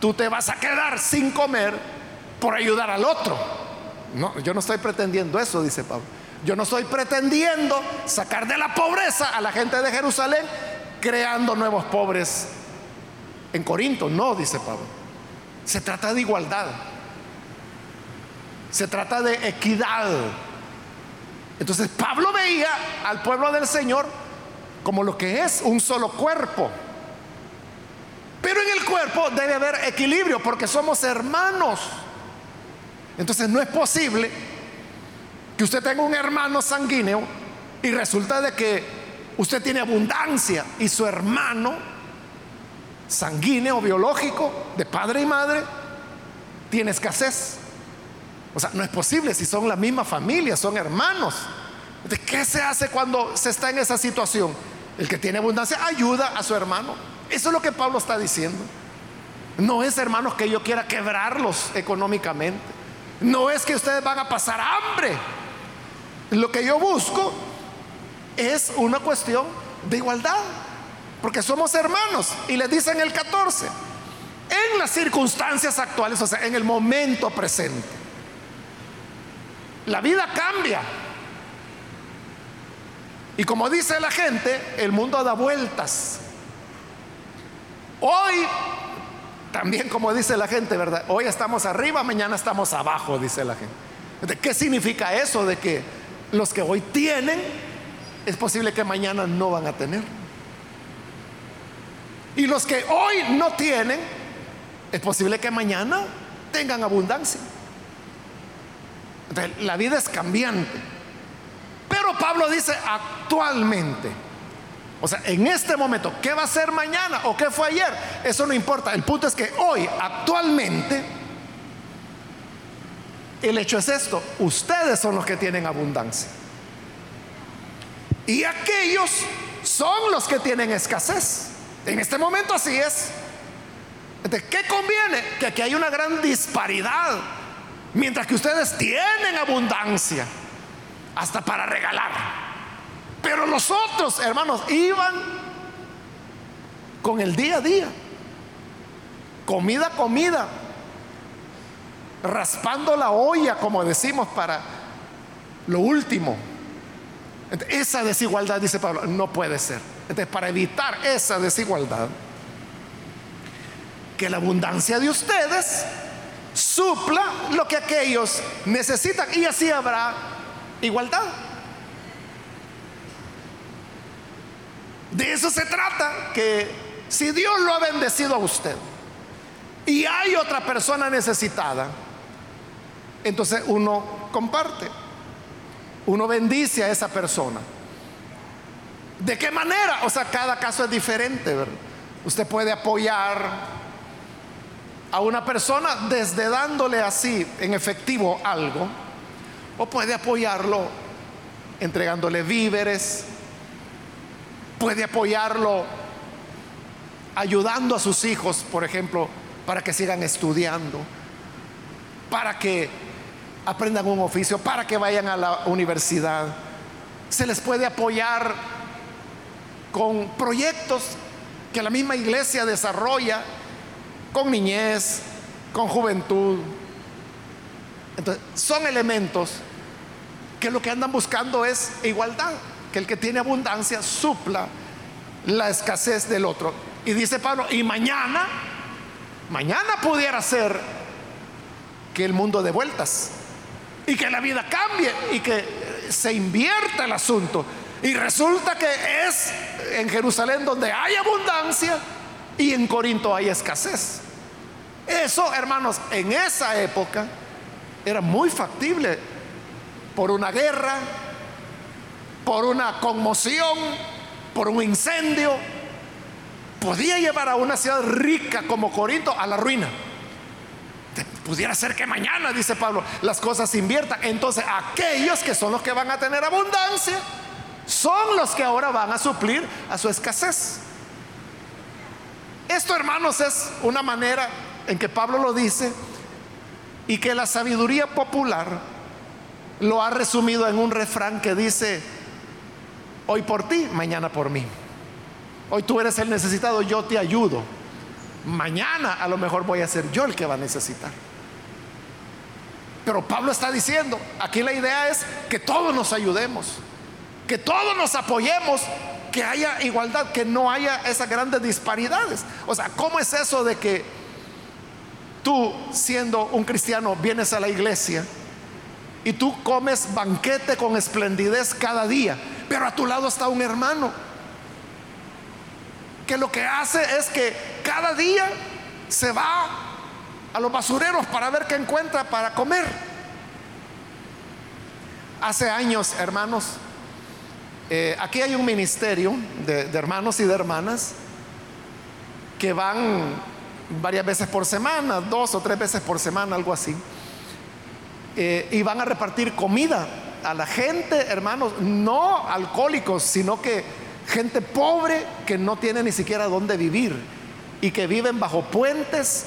tú te vas a quedar sin comer por ayudar al otro. No, yo no estoy pretendiendo eso, dice Pablo. Yo no estoy pretendiendo sacar de la pobreza a la gente de Jerusalén creando nuevos pobres en Corinto. No, dice Pablo. Se trata de igualdad. Se trata de equidad. Entonces Pablo veía al pueblo del Señor como lo que es un solo cuerpo. Pero en el cuerpo debe haber equilibrio porque somos hermanos. Entonces no es posible que usted tenga un hermano sanguíneo y resulta de que usted tiene abundancia y su hermano sanguíneo, biológico, de padre y madre, tiene escasez. O sea, no es posible si son la misma familia, son hermanos. ¿De qué se hace cuando se está en esa situación? El que tiene abundancia ayuda a su hermano. Eso es lo que Pablo está diciendo. No es, hermanos, que yo quiera quebrarlos económicamente. No es que ustedes van a pasar hambre. Lo que yo busco es una cuestión de igualdad, porque somos hermanos. Y le dicen el 14, en las circunstancias actuales, o sea, en el momento presente, la vida cambia. Y como dice la gente, el mundo da vueltas. Hoy, también como dice la gente, ¿verdad? Hoy estamos arriba, mañana estamos abajo, dice la gente. ¿Qué significa eso de que los que hoy tienen, es posible que mañana no van a tener. Y los que hoy no tienen, es posible que mañana tengan abundancia. La vida es cambiante. Pero Pablo dice actualmente. O sea, en este momento, ¿qué va a ser mañana o qué fue ayer? Eso no importa. El punto es que hoy, actualmente, el hecho es esto, ustedes son los que tienen abundancia. Y aquellos son los que tienen escasez. En este momento así es. ¿De qué conviene? Que aquí hay una gran disparidad. Mientras que ustedes tienen abundancia, hasta para regalar. Pero los otros, hermanos, iban con el día a día. Comida, comida raspando la olla, como decimos, para lo último. Esa desigualdad, dice Pablo, no puede ser. Entonces, para evitar esa desigualdad, que la abundancia de ustedes supla lo que aquellos necesitan y así habrá igualdad. De eso se trata, que si Dios lo ha bendecido a usted y hay otra persona necesitada, entonces uno comparte. Uno bendice a esa persona. ¿De qué manera? O sea, cada caso es diferente. Usted puede apoyar a una persona desde dándole así en efectivo algo, o puede apoyarlo entregándole víveres, puede apoyarlo ayudando a sus hijos, por ejemplo, para que sigan estudiando, para que aprendan un oficio, para que vayan a la universidad. Se les puede apoyar con proyectos que la misma iglesia desarrolla con niñez, con juventud. Entonces, son elementos que lo que andan buscando es igualdad, que el que tiene abundancia supla la escasez del otro. Y dice Pablo, y mañana, mañana pudiera ser que el mundo de vueltas y que la vida cambie y que se invierta el asunto. Y resulta que es en Jerusalén donde hay abundancia y en Corinto hay escasez. Eso, hermanos, en esa época era muy factible por una guerra, por una conmoción, por un incendio. Podía llevar a una ciudad rica como Corinto a la ruina. Pudiera ser que mañana, dice Pablo, las cosas se inviertan. Entonces aquellos que son los que van a tener abundancia, son los que ahora van a suplir a su escasez. Esto, hermanos, es una manera en que Pablo lo dice y que la sabiduría popular lo ha resumido en un refrán que dice, hoy por ti, mañana por mí. Hoy tú eres el necesitado, yo te ayudo. Mañana a lo mejor voy a ser yo el que va a necesitar. Pero Pablo está diciendo, aquí la idea es que todos nos ayudemos, que todos nos apoyemos, que haya igualdad, que no haya esas grandes disparidades. O sea, ¿cómo es eso de que Tú, siendo un cristiano, vienes a la iglesia y tú comes banquete con esplendidez cada día, pero a tu lado está un hermano que lo que hace es que cada día se va a los basureros para ver qué encuentra para comer. Hace años, hermanos, eh, aquí hay un ministerio de hermanos y de hermanas que van varias veces por semana, dos o tres veces por semana, algo así. Eh, y van a repartir comida a la gente, hermanos, no alcohólicos, sino que gente pobre que no tiene ni siquiera dónde vivir y que viven bajo puentes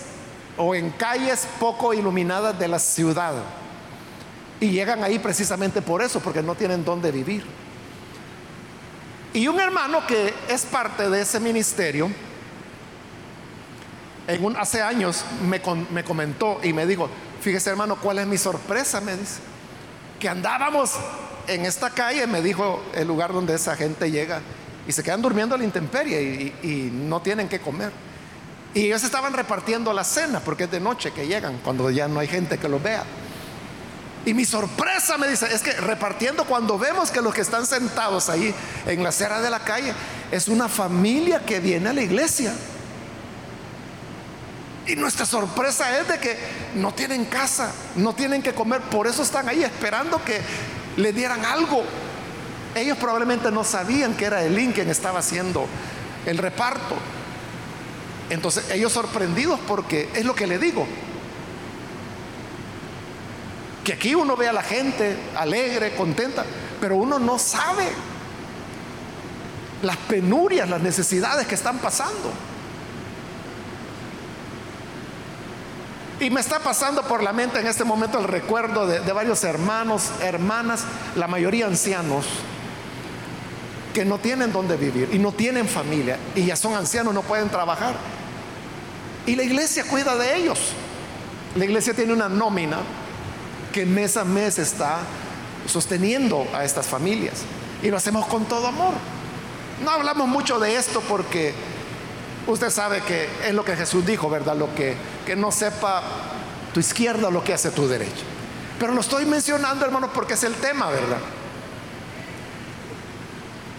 o en calles poco iluminadas de la ciudad. Y llegan ahí precisamente por eso, porque no tienen dónde vivir. Y un hermano que es parte de ese ministerio, un, hace años me, me comentó y me dijo, fíjese hermano, ¿cuál es mi sorpresa? Me dice, que andábamos en esta calle, me dijo el lugar donde esa gente llega y se quedan durmiendo a la intemperie y, y, no tienen que comer. Y ellos estaban repartiendo la cena porque es de noche que llegan, cuando ya no hay gente que los vea. Y mi sorpresa me dice, es que repartiendo cuando vemos que los que están sentados ahí en la acera de la calle es una familia que viene a la iglesia. Y nuestra sorpresa es de que no tienen casa, no tienen que comer, por eso están ahí esperando que le dieran algo. Ellos probablemente no sabían que era el quien estaba haciendo el reparto. Entonces ellos sorprendidos porque es lo que le digo. Que aquí uno ve a la gente alegre, contenta, pero uno no sabe las penurias, las necesidades que están pasando. Y me está pasando por la mente en este momento el recuerdo de, varios hermanos, hermanas, la mayoría ancianos, que no tienen dónde vivir y no tienen familia y ya son ancianos, no pueden trabajar. Y la iglesia cuida de ellos. La iglesia tiene una nómina que mes a mes está sosteniendo a estas familias. Y lo hacemos con todo amor. No hablamos mucho de esto porque Usted sabe que es lo que Jesús dijo, ¿verdad? Lo que, que no sepa tu izquierda lo que hace tu derecha. Pero lo estoy mencionando, hermanos, porque es el tema, ¿verdad?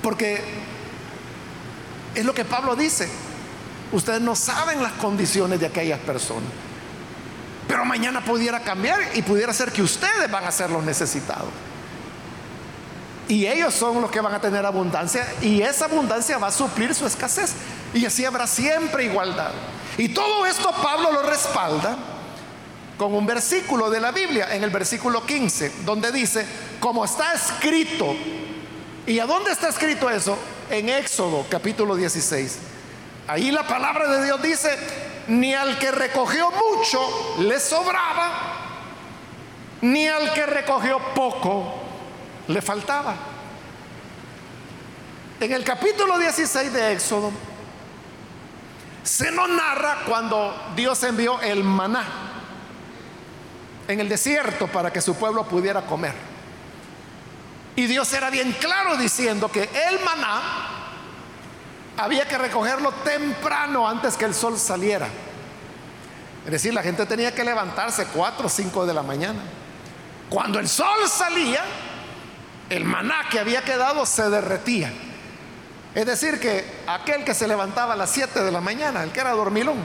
Porque es lo que Pablo dice. Ustedes no saben las condiciones de aquellas personas. Pero mañana pudiera cambiar y pudiera ser que ustedes van a ser los necesitados. Y ellos son los que van a tener abundancia y esa abundancia va a suplir su escasez. Y así habrá siempre igualdad. Y todo esto Pablo lo respalda con un versículo de la Biblia, en el versículo 15, donde dice, como está escrito, ¿y a dónde está escrito eso? En Éxodo capítulo 16. Ahí la palabra de Dios dice, ni al que recogió mucho le sobraba, ni al que recogió poco le faltaba. En el capítulo 16 de Éxodo se nos narra cuando Dios envió el maná en el desierto para que su pueblo pudiera comer. Y Dios era bien claro diciendo que el maná había que recogerlo temprano antes que el sol saliera. Es decir, la gente tenía que levantarse 4 o 5 de la mañana. Cuando el sol salía, el maná que había quedado se derretía. Es decir, que aquel que se levantaba a las 7 de la mañana, el que era dormilón,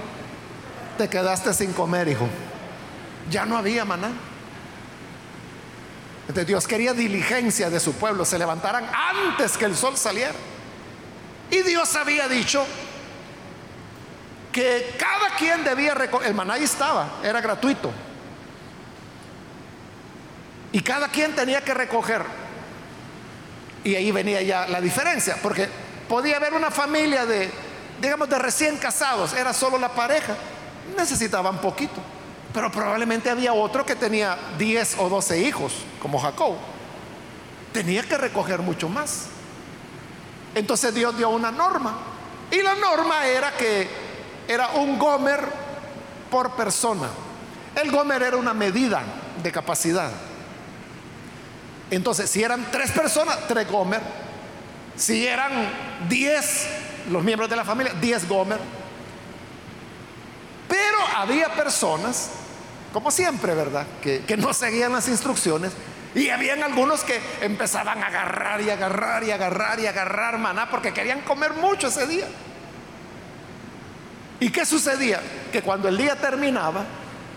te quedaste sin comer, hijo. Ya no había maná. Entonces Dios quería diligencia de su pueblo, se levantaran antes que el sol saliera. Y Dios había dicho que cada quien debía recoger, el maná ahí estaba, era gratuito. Y cada quien tenía que recoger y ahí venía ya la diferencia, porque podía haber una familia de, digamos, de recién casados, era solo la pareja, necesitaban poquito, pero probablemente había otro que tenía 10 o 12 hijos, como Jacob, tenía que recoger mucho más. Entonces Dios dio una norma, y la norma era que era un gomer por persona. El gomer era una medida de capacidad. Entonces, si eran tres personas, tres Gomer. Si eran diez los miembros de la familia, diez Gomer. Pero había personas, como siempre, ¿verdad? Que, que no seguían las instrucciones. Y habían algunos que empezaban a agarrar y agarrar y agarrar y agarrar maná porque querían comer mucho ese día. ¿Y qué sucedía? Que cuando el día terminaba,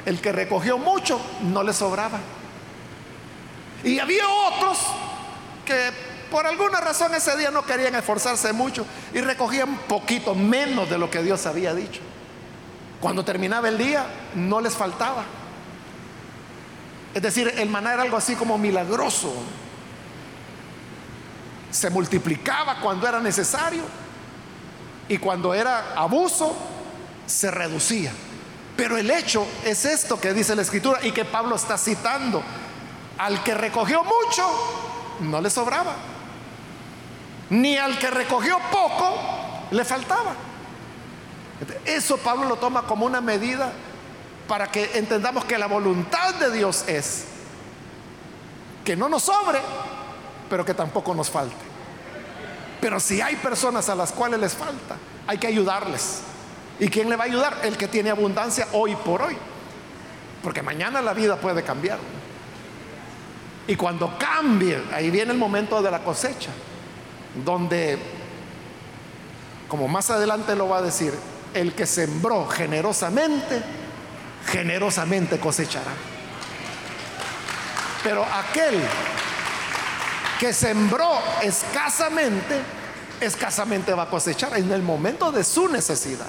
el que recogió mucho no le sobraba. Y había otros que por alguna razón ese día no querían esforzarse mucho y recogían poquito, menos de lo que Dios había dicho. Cuando terminaba el día, no les faltaba. Es decir, el maná era algo así como milagroso. Se multiplicaba cuando era necesario y cuando era abuso, se reducía. Pero el hecho es esto que dice la escritura y que Pablo está citando al que recogió mucho, no le sobraba. Ni al que recogió poco, le faltaba. Eso Pablo lo toma como una medida para que entendamos que la voluntad de Dios es que no nos sobre, pero que tampoco nos falte. Pero si hay personas a las cuales les falta, hay que ayudarles. ¿Y quién le va a ayudar? El que tiene abundancia hoy por hoy. Porque mañana la vida puede cambiar. Y cuando cambie, ahí viene el momento de la cosecha, donde, como más adelante lo va a decir, el que sembró generosamente, generosamente cosechará. Pero aquel que sembró escasamente, escasamente va a cosechar en el momento de su necesidad.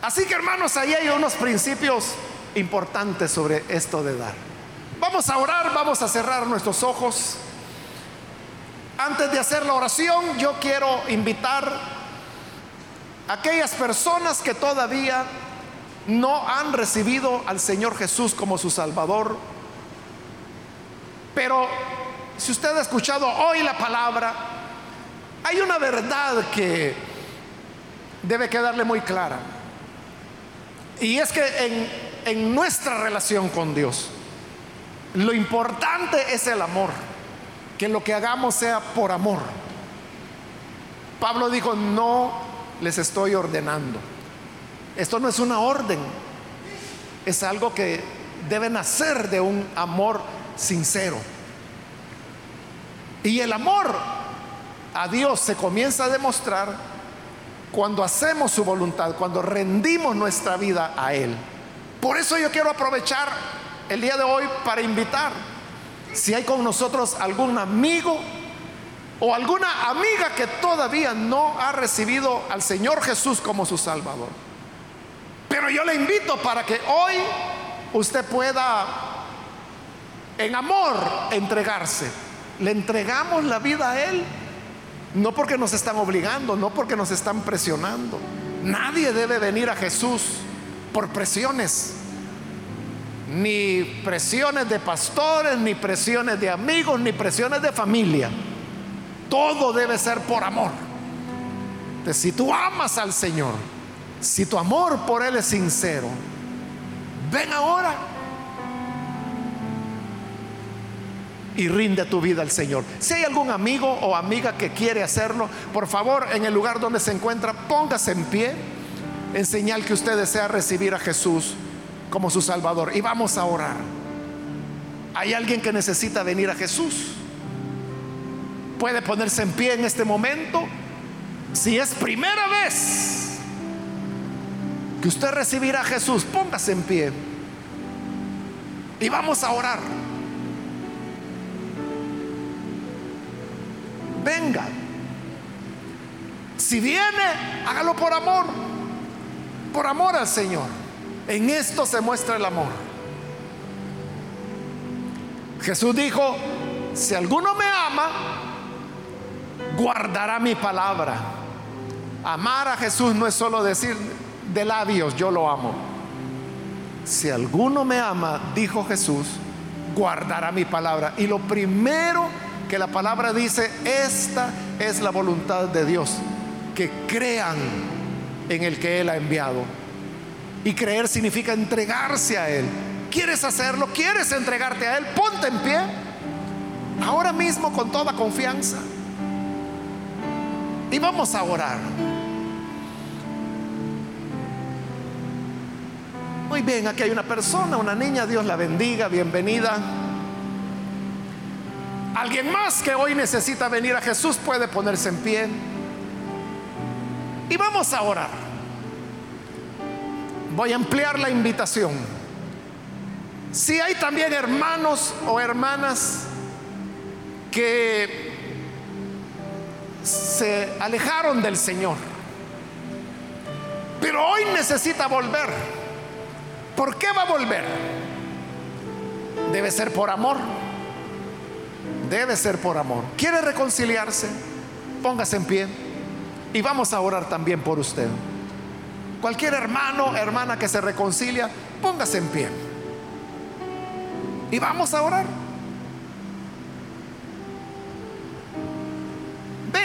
Así que hermanos, ahí hay unos principios importante sobre esto de dar. Vamos a orar, vamos a cerrar nuestros ojos. Antes de hacer la oración, yo quiero invitar aquellas personas que todavía no han recibido al Señor Jesús como su Salvador. Pero si usted ha escuchado hoy la palabra, hay una verdad que debe quedarle muy clara. Y es que en en nuestra relación con Dios. Lo importante es el amor, que lo que hagamos sea por amor. Pablo dijo, no les estoy ordenando. Esto no es una orden, es algo que debe nacer de un amor sincero. Y el amor a Dios se comienza a demostrar cuando hacemos su voluntad, cuando rendimos nuestra vida a Él. Por eso yo quiero aprovechar el día de hoy para invitar, si hay con nosotros algún amigo o alguna amiga que todavía no ha recibido al Señor Jesús como su Salvador. Pero yo le invito para que hoy usted pueda en amor entregarse. Le entregamos la vida a Él no porque nos están obligando, no porque nos están presionando. Nadie debe venir a Jesús por presiones. Ni presiones de pastores, ni presiones de amigos, ni presiones de familia. Todo debe ser por amor. Si tú amas al Señor, si tu amor por Él es sincero, ven ahora y rinde tu vida al Señor. Si hay algún amigo o amiga que quiere hacerlo, por favor, en el lugar donde se encuentra, póngase en pie en señal que usted desea recibir a Jesús como su Salvador. Y vamos a orar. Hay alguien que necesita venir a Jesús. Puede ponerse en pie en este momento. Si es primera vez que usted recibirá a Jesús, póngase en pie. Y vamos a orar. venga. Si viene, hágalo por amor, por amor al Señor. En esto se muestra el amor. Jesús dijo, si alguno me ama, guardará mi palabra. Amar a Jesús no es solo decir de labios, yo lo amo. Si alguno me ama, dijo Jesús, guardará mi palabra. Y lo primero que la palabra dice, esta es la voluntad de Dios, que crean en el que Él ha enviado. Y creer significa entregarse a Él. ¿Quieres hacerlo? ¿Quieres entregarte a Él? Ponte en pie. Ahora mismo con toda confianza. Y vamos a orar. Muy bien, aquí hay una persona, una niña, Dios la bendiga, bienvenida. Alguien más que hoy necesita venir a Jesús puede ponerse en pie. Y vamos a orar. Voy a ampliar la invitación. Si hay también hermanos o hermanas que se alejaron del Señor, pero hoy necesita volver. ¿Por qué va a volver? Debe ser por amor Debe ser por amor. ¿Quiere reconciliarse? Póngase en pie y vamos a orar también por usted. Cualquier hermano, hermana que se reconcilia, póngase en pie. Y vamos a orar.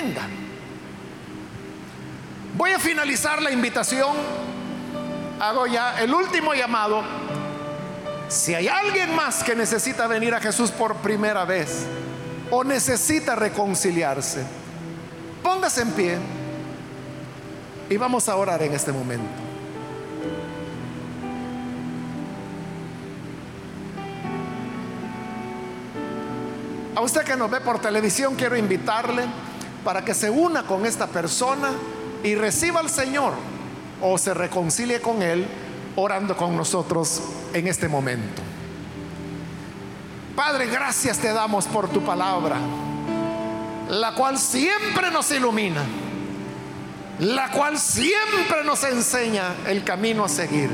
Venga. Voy a finalizar la invitación. Hago ya el último llamado. Si hay alguien más que necesita venir a Jesús por primera vez, o necesita reconciliarse, póngase en pie y vamos a orar en este momento. A usted que nos ve por televisión, quiero invitarle para que se una con esta persona y reciba al Señor o se reconcilie con Él orando con nosotros en este momento. Padre, gracias te damos por tu palabra, la cual siempre nos ilumina, la cual siempre nos enseña el camino a seguir.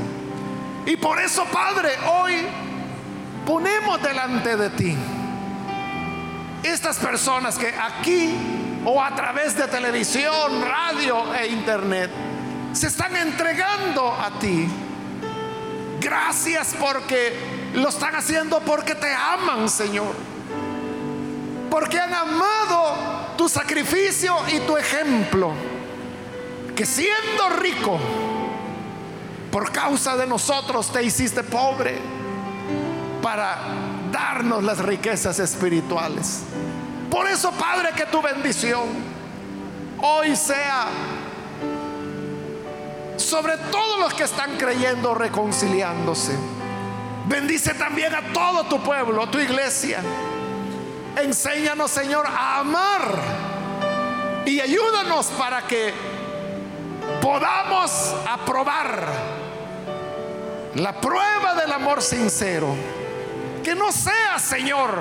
Y por eso, Padre, hoy ponemos delante de ti estas personas que aquí o a través de televisión, radio e internet se están entregando a ti. Gracias porque lo están haciendo porque te aman, Señor. Porque han amado tu sacrificio y tu ejemplo. Que siendo rico, por causa de nosotros te hiciste pobre para darnos las riquezas espirituales. Por eso, Padre, que tu bendición hoy sea sobre todos los que están creyendo, reconciliándose Bendice también a todo tu pueblo, a tu iglesia. Enséñanos, Señor, a amar y ayúdanos para que podamos aprobar la prueba del amor sincero. Que no sea, Señor,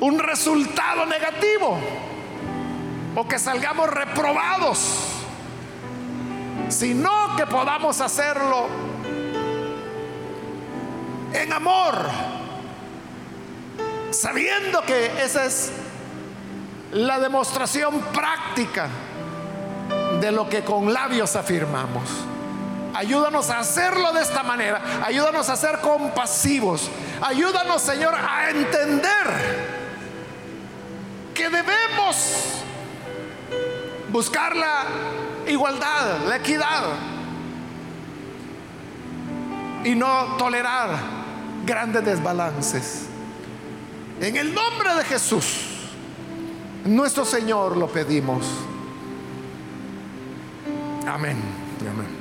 un resultado negativo o que salgamos reprobados, sino que podamos hacerlo en amor, sabiendo que esa es la demostración práctica de lo que con labios afirmamos. Ayúdanos a hacerlo de esta manera. Ayúdanos a ser compasivos. Ayúdanos, Señor, a entender que debemos buscar la igualdad, la equidad y no tolerar grandes desbalances. En el nombre de Jesús, nuestro Señor, lo pedimos. Amén. Amén.